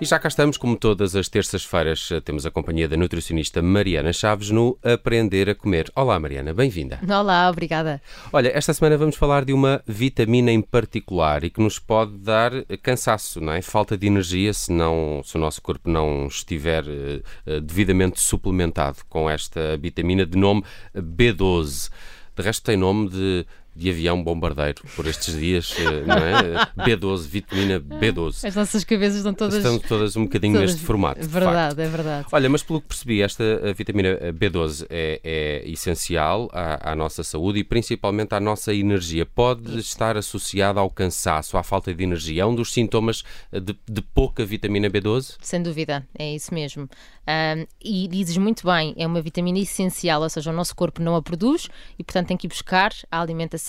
E já cá estamos, como todas as terças-feiras, temos a companhia da nutricionista Mariana Chaves no Aprender a Comer. Olá, Mariana, bem-vinda. Olá, obrigada. Olha, esta semana vamos falar de uma vitamina em particular e que nos pode dar cansaço, não é? Falta de energia se, não, se o nosso corpo não estiver uh, devidamente suplementado com esta vitamina de nome B12. De resto, tem nome de de avião bombardeiro por estes dias, eh, não é? B12, vitamina B12. As nossas cabeças estão todas. Estão todas um bocadinho todas... neste formato. Verdade, é verdade. Olha, mas pelo que percebi, esta vitamina B12 é, é essencial à, à, nossa saúde e principalmente à nossa energia. Pode estar associada ao cansaço, à falta de energia. É um dos sintomas de, de pouca vitamina B12? Sem dúvida, é isso mesmo. Um, e dizes muito bem, é uma vitamina essencial, ou seja, o nosso corpo não a produz e, portanto, tem que ir buscar a alimentação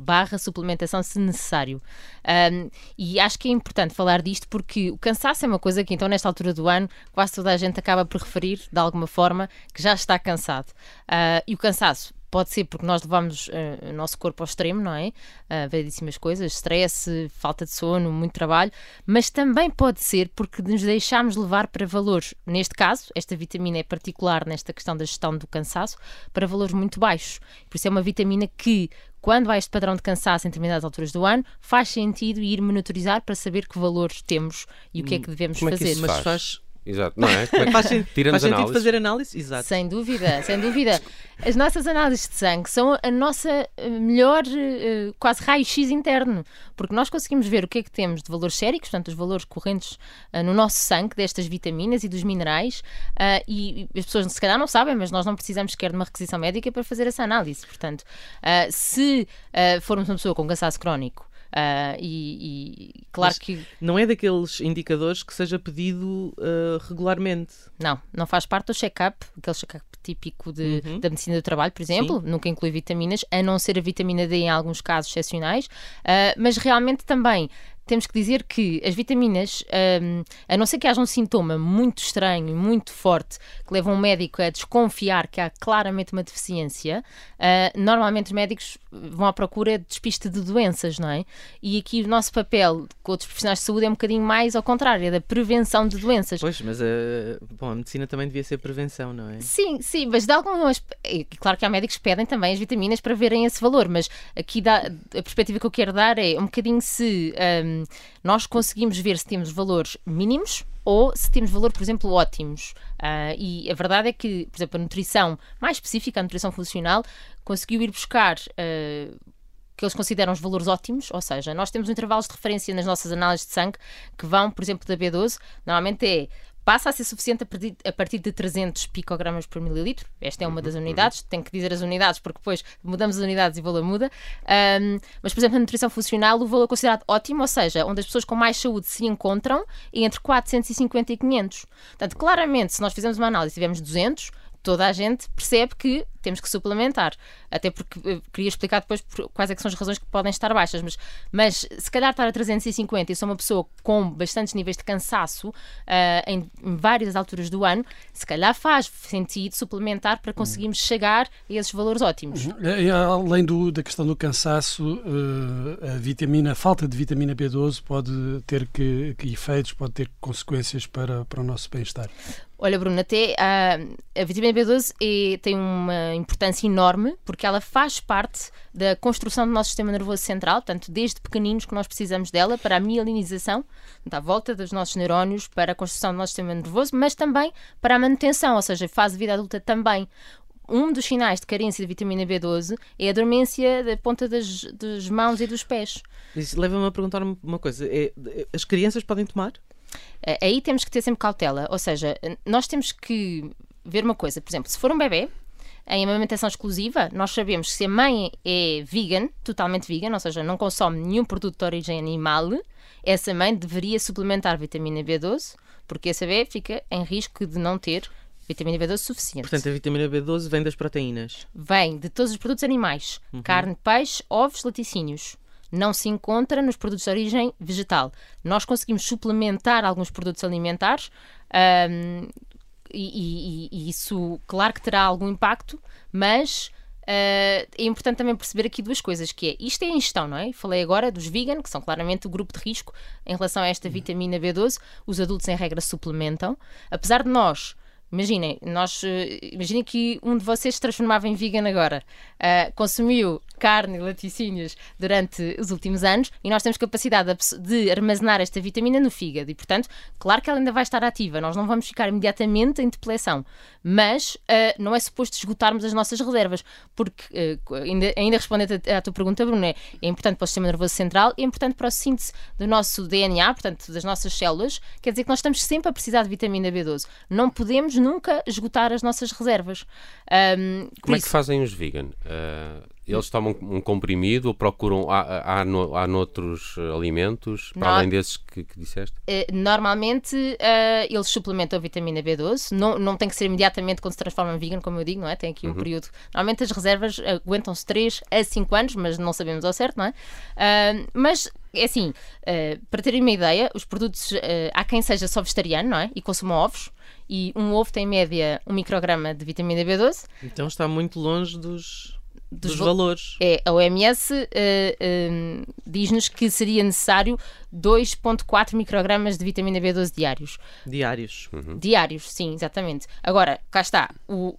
barra suplementação se necessário. Um, e acho que é importante falar disto porque o cansaço é uma coisa que então nesta altura do ano quase toda a gente acaba por referir de alguma forma que já está cansado. Uh, e o cansaço Pode ser porque nós levamos uh, o nosso corpo ao extremo, não é? Uh, variedíssimas coisas, stress, falta de sono, muito trabalho, mas também pode ser porque nos deixamos levar para valores, neste caso, esta vitamina é particular nesta questão da gestão do cansaço, para valores muito baixos. Por isso é uma vitamina que, quando há este padrão de cansaço em determinadas alturas do ano, faz sentido ir monitorizar para saber que valores temos e o que é que hum, devemos Como fazer. É que isso faz? Mas faz Exato, não é? Como é que faz, sentido, faz sentido fazer análise? Exato. Sem dúvida, sem dúvida. As nossas análises de sangue são a nossa eh, melhor, uh, quase raio-x interno, porque nós conseguimos ver o que é que temos de valores séricos, portanto, os valores correntes uh, no nosso sangue, destas vitaminas e dos minerais, e, as pessoas se calhar não sabem, mas nós não precisamos sequer de uma requisição médica para fazer essa análise. Portanto, se formos uma pessoa com cansaço crónico, Uh, e, e, claro Mas que. Não é daqueles indicadores que seja pedido uh, regularmente. Não, não faz parte do check-up, aquele check-up típico de, uhum. da medicina do trabalho, por exemplo, Sim. nunca inclui vitaminas, a não ser a vitamina D em alguns casos excepcionais, uh, mas realmente também temos que dizer que as vitaminas, um, a não ser que haja um sintoma muito estranho, muito forte, que leva um médico a desconfiar que há claramente uma deficiência, uh, normalmente os médicos vão à procura de despiste de doenças, não é? E aqui o nosso papel com outros profissionais de saúde é um bocadinho mais ao contrário, é da prevenção de doenças. Pois, mas a, bom, a medicina também devia ser prevenção, não é? Sim, sim, mas de algumas. Claro que há médicos que pedem também as vitaminas para verem esse valor, mas aqui dá, a perspectiva que eu quero dar é um bocadinho se. Um, nós conseguimos ver se temos valores mínimos ou se temos valor, por exemplo, ótimos. Uh, e a verdade é que, por exemplo, a nutrição mais específica, a nutrição funcional, conseguiu ir buscar. Uh, que eles consideram os valores ótimos, ou seja, nós temos intervalos de referência nas nossas análises de sangue que vão, por exemplo, da B12, normalmente é passa a ser suficiente a partir de 300 picogramas por mililitro. Esta é uma das uhum, unidades, uhum. tenho que dizer as unidades porque depois mudamos as unidades e o valor muda. Um, mas, por exemplo, na nutrição funcional, o valor é considerado ótimo, ou seja, onde as pessoas com mais saúde se encontram, é entre 450 e 500. Portanto, claramente, se nós fizermos uma análise e tivermos 200, toda a gente percebe que temos que suplementar. Até porque eh, queria explicar depois quais é são as razões que podem estar baixas, mas, mas se calhar estar a 350 e sou uma pessoa com bastantes níveis de cansaço uh, em, em, várias alturas do ano, se calhar faz sentido suplementar para conseguirmos chegar a esses valores ótimos. Uhum. E, além do, da questão do cansaço, uh, a vitamina, a falta de vitamina B12 pode ter que, que efeitos, pode ter consequências para, para o nosso bem-estar. Olha, Bruno, até a, a vitamina B12 é, tem uma importância enorme porque ela faz parte da construção do nosso sistema nervoso central, portanto, desde pequeninos que nós precisamos dela para a mielinização, da volta dos nossos neurónios, para a construção do nosso sistema nervoso, mas também para a manutenção, ou seja, fase de vida adulta também um dos sinais de carência de vitamina B12 é a dormência da ponta das, das mãos e dos pés. Isso leva-me a perguntar uma coisa: é, as crianças podem tomar? Eh, aí temos que ter sempre cautela, ou seja, nós temos que ver uma coisa, por exemplo, se for um bebê em amamentação exclusiva, nós sabemos que se a mãe é vegan, totalmente vegan, ou seja, não consome nenhum produto de origem animal, essa mãe deveria suplementar vitamina B12, porque esse bebê fica em risco de não ter vitamina B12 suficiente. Portanto, a vitamina B12 vem das proteínas? Vem de todos os produtos animais: uhum. carne, peixe, ovos, laticínios não se encontra nos produtos de origem vegetal. Nós conseguimos suplementar alguns produtos alimentares um, e, e, e, isso, claro que terá algum impacto, mas é importante também perceber aqui duas coisas, que é, isto é ingestão, não é? Falei agora dos vegan, que são claramente o grupo de risco em relação a esta vitamina B12. Os adultos, em regra, suplementam. Apesar de nós Imaginem, nós, imaginem que um de vocês se transformava em vegan agora, uh, consumiu carne e laticínios durante os últimos anos e nós temos capacidade de armazenar esta vitamina no fígado e, portanto, claro que ela ainda vai estar ativa, nós não vamos ficar imediatamente em depleção, mas uh, não é suposto esgotarmos as nossas reservas, porque, uh, ainda, ainda respondendo à tua pergunta, Bruno, é, é importante para o sistema nervoso central, é importante para a síntese do nosso DNA, portanto, das nossas células, quer dizer que nós estamos sempre a precisar de vitamina B12. Não podemos nunca esgotar as nossas reservas. Um, Como é isso... que fazem os vegan? Uh eles tomam um comprimido ou procuram. Há, há, no, há noutros alimentos, para além desses que, que disseste? Eh, normalmente uh, eles suplementam a vitamina B12. Não, não tem que ser imediatamente quando se transforma em vegan, como eu digo, não é? Tem aqui um uhum. período. Normalmente as reservas aguentam-se 3 a 5 anos, mas não sabemos ao certo, não é? Uh, mas é assim, uh, para terem uma ideia, os produtos, uh, há quem seja só vegetariano, não é? E consuma ovos, e um ovo tem em média um micrograma de vitamina B12. Então está muito longe dos dos, dos valores. É, a OMS uh, uh, diz-nos que seria necessário 2,4 microgramas de vitamina B12 diários. Diários. Uhum. Diários, sim, exatamente. Agora, cá está, o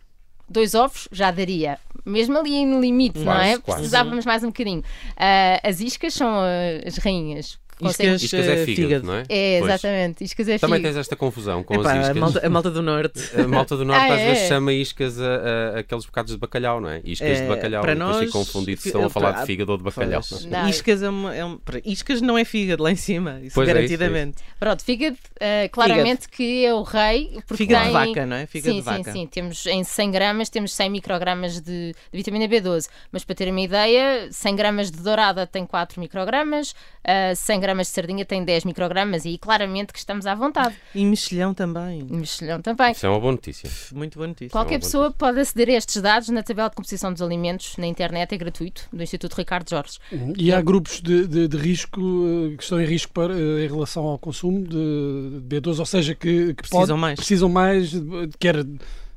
dois ovos já daria, mesmo ali no limite, quase, não é? Quase. Precisávamos mais um bocadinho. Uh, as iscas são as rainhas, Iscas, Iscas é fígado, fígado, não é? É, exatamente. Iscas é Também fígado. tens esta confusão com Epá, as iscas. A malta, a malta, do Norte. A malta do Norte ah, às é? vezes chama iscas a, a, aqueles bocados de bacalhau, não é? Iscas é, de bacalhau. Para nós, ficam confundidos se estão a falar de fígado ou de bacalhau. Não. Iscas, é uma, é uma, iscas não é fígado lá em cima, isso pois garantidamente. É isso, Pronto, fígado, uh, claramente fígado. que é o rei. Fígado tem... de vaca, não é? Fígado sim, de vaca. sim, sim. Temos em 100 gramas, temos 100 microgramas de, de vitamina B12. Mas para terem uma ideia, 100 gramas de dourada tem 4 microgramas, uh, 100 gramas de sardinha tem 10 microgramas e claramente que estamos à vontade. E mexilhão também. Mexilhão também. Isso é uma boa notícia. Muito boa notícia. Qualquer é pessoa notícia. pode aceder a estes dados na tabela de composição dos alimentos na internet, é gratuito, do Instituto Ricardo Jorge. E há grupos de, de, de risco eh, que estão em risco para, eh, em relação ao consumo de B12, ou seja, que, que precisam pode, mais. Precisam mais, quer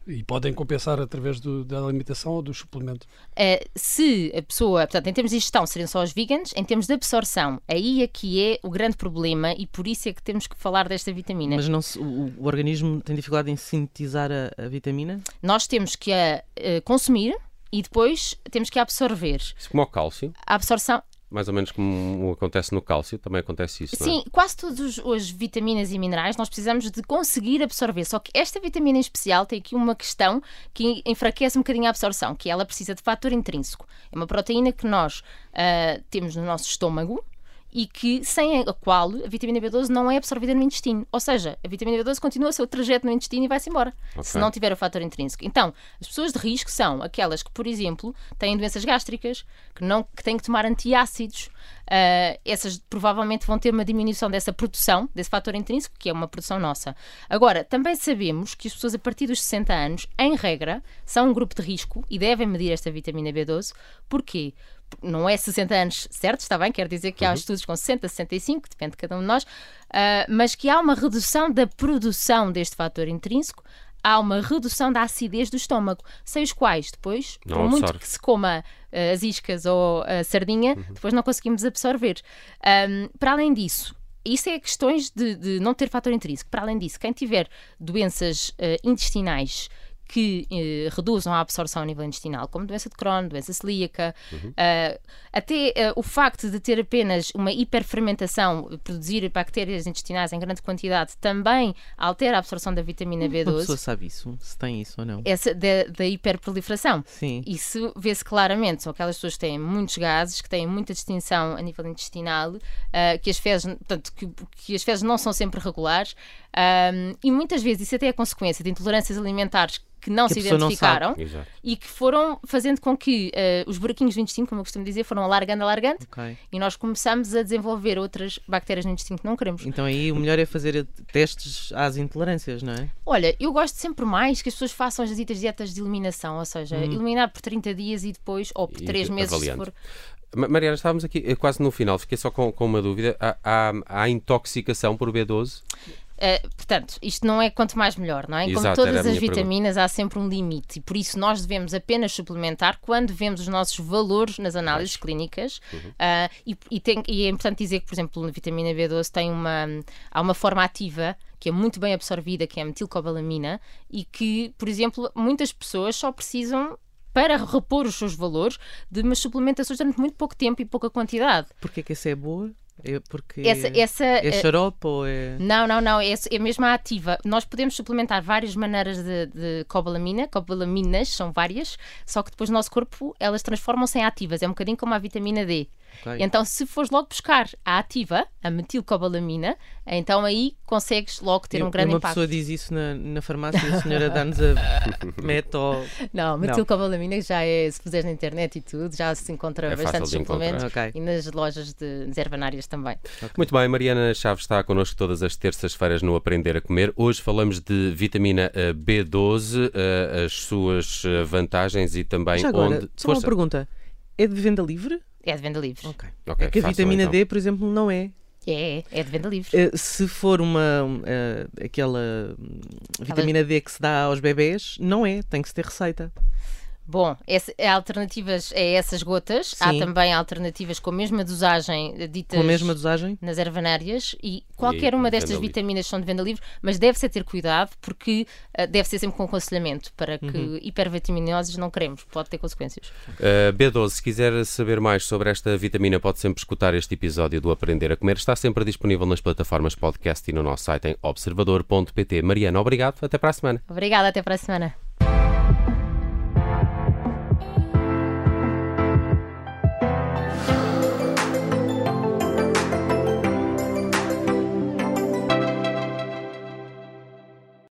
e podem compensar através do, da alimentação ou do suplemento. Uh, se a pessoa, portanto, em termos de ingestão, seriam só os vegans, em termos de absorção, aí é que é o grande problema e por isso é que temos que falar desta vitamina. Mas não se, o, o, organismo tem dificuldade em sintetizar a, a vitamina? Nós temos que a uh, consumir e depois temos que a absorver. Isso como o cálcio? A absorção, mais ou menos como acontece no cálcio, também acontece isso, Sim, é? quase todas as vitaminas e minerais nós precisamos de conseguir absorver, só que esta vitamina em especial tem aqui uma questão que enfraquece um bocadinho a absorção, que ela precisa de fator intrínseco. É uma proteína que nós uh, temos no nosso estômago, e que sem a qual a vitamina B12 não é absorvida no intestino. Ou seja, a vitamina B12 continua o seu trajeto no intestino e vai-se embora, okay. se não tiver o fator intrínseco. Então, as pessoas de risco são aquelas que, por exemplo, têm doenças gástricas, que, não, que têm que tomar antiácidos. Uh, essas provavelmente vão ter uma diminuição dessa produção, desse fator intrínseco, que é uma produção nossa. Agora, também sabemos que as pessoas a partir dos 60 anos, em regra, são um grupo de risco e devem medir esta vitamina B12. Porquê? Não é 60 anos certo, está bem, quer dizer que há uhum. estudos com 60, 65, depende de cada um de nós, uh, mas que há uma redução da produção deste fator intrínseco, há uma redução da acidez do estômago, sem os quais depois, não por muito que se coma uh, as iscas ou a sardinha, uhum. depois não conseguimos absorver. Um, para além disso, isso é questões de, de, não ter fator intrínseco. Para além disso, quem tiver doenças uh, intestinais que eh, reduzam a absorção a nível intestinal, como doença de Crohn, doença celíaca, uhum. uh, até uh, o facto de ter apenas uma hiperfermentação, produzir bactérias intestinais em grande quantidade, também altera a absorção da vitamina B12. Uma pessoa sabe isso? Se tem isso ou não? Essa da, da hiperproliferação. Sim. Isso vê-se claramente. São aquelas pessoas que têm muitos gases, que têm muita distinção a nível intestinal, uh, que as fezes, portanto, que, que, as fezes não são sempre regulares, e muitas vezes isso até é consequência de intolerâncias alimentares que não que se identificaram não e que foram fazendo com que uh, os buraquinhos do intestino, como eu costumo dizer, foram alargando, alargando okay. e nós começamos a desenvolver outras bactérias no intestino que não queremos. Então aí o melhor é fazer testes às intolerâncias, não é? Olha, eu gosto sempre mais que as pessoas façam as ditas dietas de eliminação, ou seja, hum. eliminar por 30 dias e depois, ou por 3 meses avaliando. se for. Mariana, estávamos aqui eh, quase no final, fiquei só com, com uma dúvida. Há, há, há, intoxicação por B12? Uh, portanto, isto não é quanto mais melhor, não é? Como Exato, todas as vitaminas, pergunta. há sempre um limite e por isso nós devemos apenas suplementar quando vemos os nossos valores nas análises clínicas. Uhum. Uh, e, e, tem, e, é importante dizer que, por exemplo, na vitamina B12 tem uma, há uma forma ativa que é muito bem absorvida, que é a metilcobalamina, e que, por exemplo, muitas pessoas só precisam para repor os seus valores de umas suplementações durante muito pouco tempo e pouca quantidade. Porquê que essa é boa? É porque essa, essa, é eh, xarope ou é... Não, não, não, é, é mesmo a ativa. Nós podemos suplementar várias maneiras de, de cobalamina, cobalaminas são várias, só que depois no nosso corpo elas transformam-se em ativas, é um bocadinho como a vitamina D. Okay. Então, se fores logo buscar a ativa, a metilcobalamina, então aí consegues logo ter um grande uma impacto. Uma pessoa diz isso na, na farmácia e a senhora dá-nos a meto. Não, metilcobalamina já é, se puseres na internet e tudo, já se encontra é bastante suplementos okay. e nas lojas de, de ervanárias também. Okay. Muito bem, Mariana Chaves está connosco todas as terças-feiras no Aprender a Comer. Hoje falamos de vitamina eh, B12, eh, as suas eh, vantagens e também já agora, onde. Só uma pergunta: é de venda livre? É de venda livre. Ok. okay é que a vitamina então. D, por exemplo, não é. É, é de venda livre. Uh, se for uma uh, aquela vitamina D que se dá aos bebés, não é, tem que se ter receita. Bom, essa, é alternativas a essas gotas. Sim. Há também alternativas com a mesma dosagem eh, ditas com a mesma dosagem? nas ervanárias e qualquer e uma destas vitaminas são de venda livre, mas deve-se ter cuidado porque uh, deve ser sempre com aconselhamento para que uhum. hipervitaminoses não queremos, pode ter consequências. Uh, B12, se quiser saber mais sobre esta vitamina, pode sempre escutar este episódio do Aprender a Comer. Está sempre disponível nas plataformas podcast e no nosso site em observador.pt. Mariana, obrigado. Até para a semana. Obrigada, até para a semana.